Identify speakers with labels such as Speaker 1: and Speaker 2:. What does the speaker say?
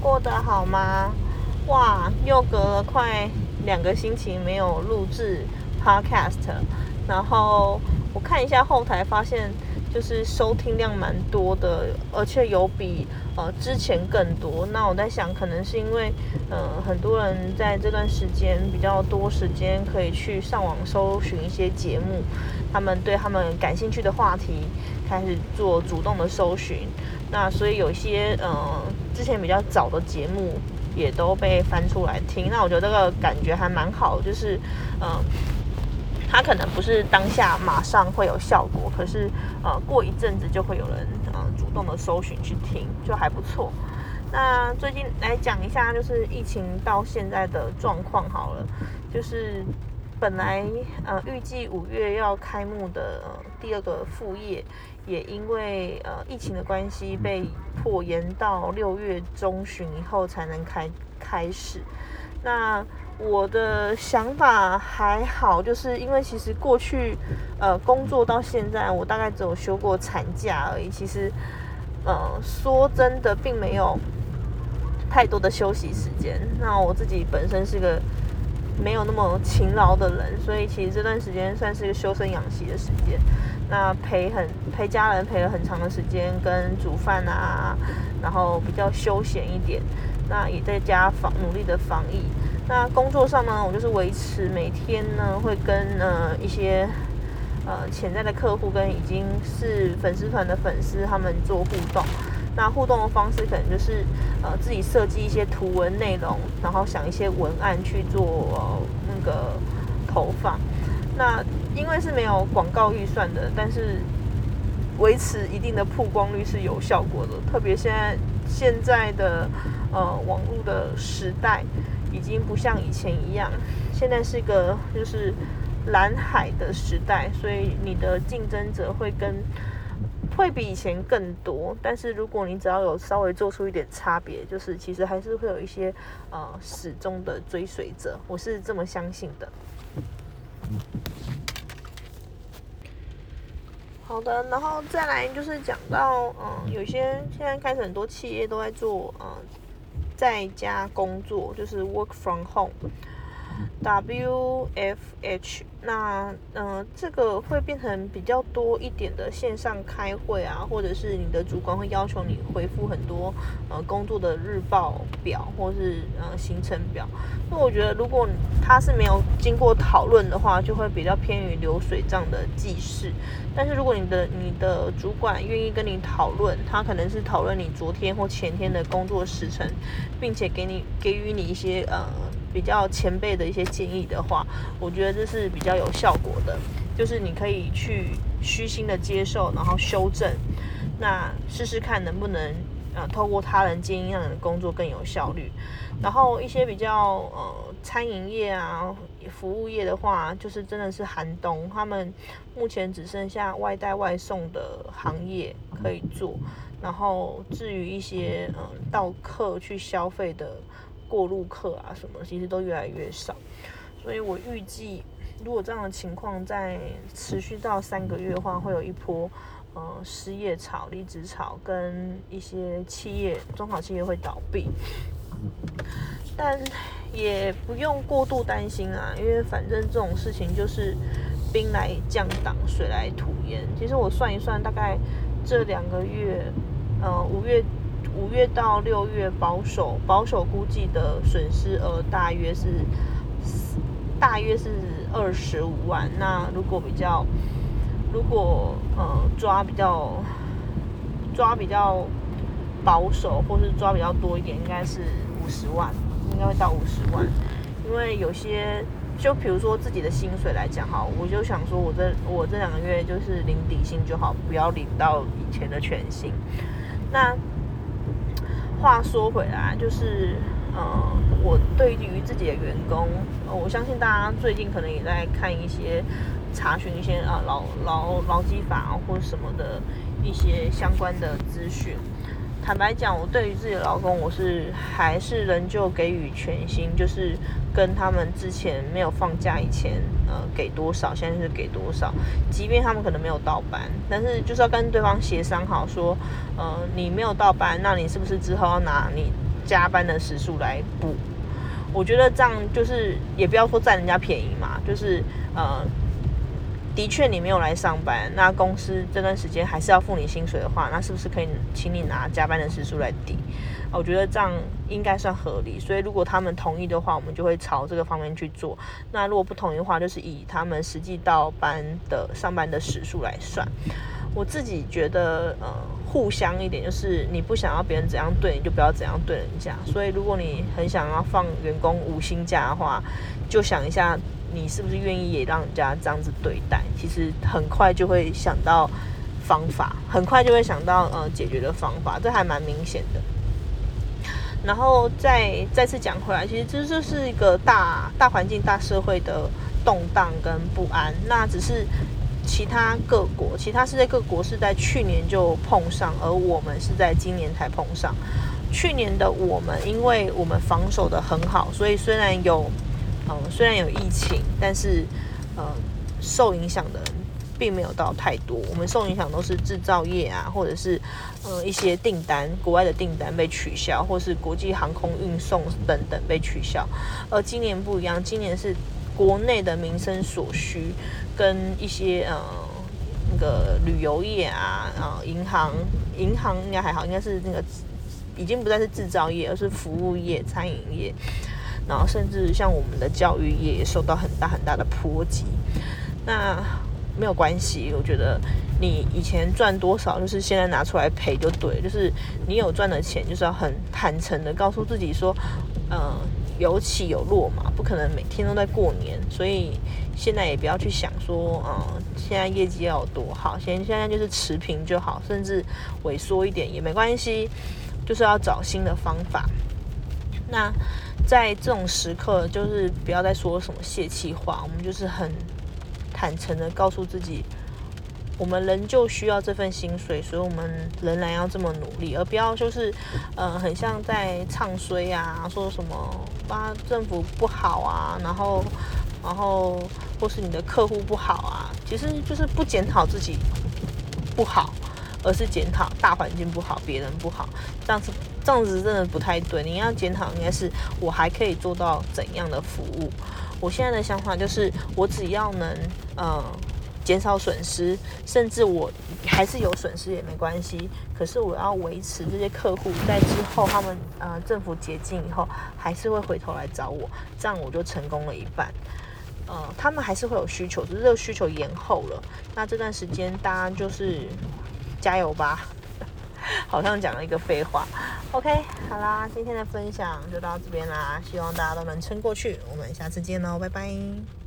Speaker 1: 过得好吗？哇，又隔了快两个星期没有录制 podcast，然后我看一下后台，发现就是收听量蛮多的，而且有比呃之前更多。那我在想，可能是因为呃很多人在这段时间比较多时间可以去上网搜寻一些节目，他们对他们感兴趣的话题开始做主动的搜寻。那所以有一些呃之前比较早的节目也都被翻出来听，那我觉得这个感觉还蛮好，就是呃它可能不是当下马上会有效果，可是呃过一阵子就会有人呃主动的搜寻去听，就还不错。那最近来讲一下，就是疫情到现在的状况好了，就是本来呃预计五月要开幕的第二个副业。也因为呃疫情的关系，被迫延到六月中旬以后才能开开始。那我的想法还好，就是因为其实过去呃工作到现在，我大概只有休过产假而已。其实呃说真的，并没有太多的休息时间。那我自己本身是个没有那么勤劳的人，所以其实这段时间算是一个修身养息的时间。那陪很陪家人陪了很长的时间，跟煮饭啊，然后比较休闲一点。那也在家防努力的防疫。那工作上呢，我就是维持每天呢会跟呃一些呃潜在的客户跟已经是粉丝团的粉丝他们做互动。那互动的方式可能就是呃自己设计一些图文内容，然后想一些文案去做那个投放。那因为是没有广告预算的，但是维持一定的曝光率是有效果的。特别现在现在的呃网络的时代，已经不像以前一样，现在是一个就是蓝海的时代，所以你的竞争者会跟会比以前更多。但是如果你只要有稍微做出一点差别，就是其实还是会有一些呃始终的追随者，我是这么相信的。好的，然后再来就是讲到，嗯，有些现在开始很多企业都在做，嗯，在家工作，就是 work from home W F H，。那嗯，这个会变成比较多一点的线上开会啊，或者是你的主管会要求你回复很多呃工作的日报表或是呃行程表。那我觉得如果他是没有经过讨论的话，就会比较偏于流水账的记事。但是如果你的你的主管愿意跟你讨论，他可能是讨论你昨天或前天的工作时程，并且给你给予你一些呃。比较前辈的一些建议的话，我觉得这是比较有效果的，就是你可以去虚心的接受，然后修正，那试试看能不能呃透过他人建议让你的工作更有效率。然后一些比较呃餐饮业啊、服务业的话，就是真的是寒冬，他们目前只剩下外带外送的行业可以做。然后至于一些嗯到客去消费的。过路客啊，什么其实都越来越少，所以我预计，如果这样的情况在持续到三个月的话，会有一波呃失业潮、离职潮，跟一些企业、中小企业会倒闭。但也不用过度担心啊，因为反正这种事情就是兵来将挡，水来土掩。其实我算一算，大概这两个月，呃，五月。五月到六月，保守保守估计的损失额大约是大约是二十五万。那如果比较如果呃抓比较抓比较保守，或是抓比较多一点，应该是五十万，应该会到五十万。因为有些就比如说自己的薪水来讲哈，我就想说我这我这两个月就是领底薪就好，不要领到以前的全薪。那话说回来，就是，呃，我对于自己的员工，我相信大家最近可能也在看一些查询一些啊劳劳劳基法或什么的一些相关的资讯。坦白讲，我对于自己的老公，我是还是仍旧给予全薪，就是跟他们之前没有放假以前，呃，给多少，现在是给多少。即便他们可能没有到班，但是就是要跟对方协商好，说，呃，你没有到班，那你是不是之后要拿你加班的时数来补。我觉得这样就是也不要说占人家便宜嘛，就是呃，的确你没有来上班，那公司这段时间还是要付你薪水的话，那是不是可以请你拿加班的时数来抵？我觉得这样应该算合理。所以如果他们同意的话，我们就会朝这个方面去做。那如果不同意的话，就是以他们实际到班的上班的时数来算。我自己觉得，呃，互相一点，就是你不想要别人怎样对你，就不要怎样对人家。所以，如果你很想要放员工无薪假的话，就想一下，你是不是愿意也让人家这样子对待？其实很快就会想到方法，很快就会想到呃解决的方法，这还蛮明显的。然后再再次讲回来，其实这就是一个大大环境、大社会的动荡跟不安。那只是。其他各国，其他世界各国是在去年就碰上，而我们是在今年才碰上。去年的我们，因为我们防守的很好，所以虽然有，嗯，虽然有疫情，但是，呃，受影响的并没有到太多。我们受影响都是制造业啊，或者是，呃，一些订单，国外的订单被取消，或是国际航空运送等等被取消。而今年不一样，今年是。国内的民生所需，跟一些呃那个旅游业啊，啊银行银行应该还好，应该是那个已经不再是制造业，而是服务业、餐饮业，然后甚至像我们的教育也受到很大很大的波及。那没有关系，我觉得你以前赚多少，就是现在拿出来赔就对，就是你有赚的钱，就是要很坦诚的告诉自己说，嗯。有起有落嘛，不可能每天都在过年，所以现在也不要去想说，嗯，现在业绩要有多好，现现在就是持平就好，甚至萎缩一点也没关系，就是要找新的方法。那在这种时刻，就是不要再说什么泄气话，我们就是很坦诚的告诉自己。我们仍旧需要这份薪水，所以我们仍然要这么努力，而不要就是，呃，很像在唱衰啊，说什么啊政府不好啊，然后，然后或是你的客户不好啊，其实就是不检讨自己不好，而是检讨大环境不好，别人不好，这样子这样子真的不太对。你要检讨应该是我还可以做到怎样的服务。我现在的想法就是，我只要能，呃。减少损失，甚至我还是有损失也没关系。可是我要维持这些客户在之后，他们呃政府解禁以后，还是会回头来找我，这样我就成功了一半。呃，他们还是会有需求，只是这个需求延后了。那这段时间大家就是加油吧，好像讲了一个废话。OK，好啦，今天的分享就到这边啦，希望大家都能撑过去。我们下次见喽，拜拜。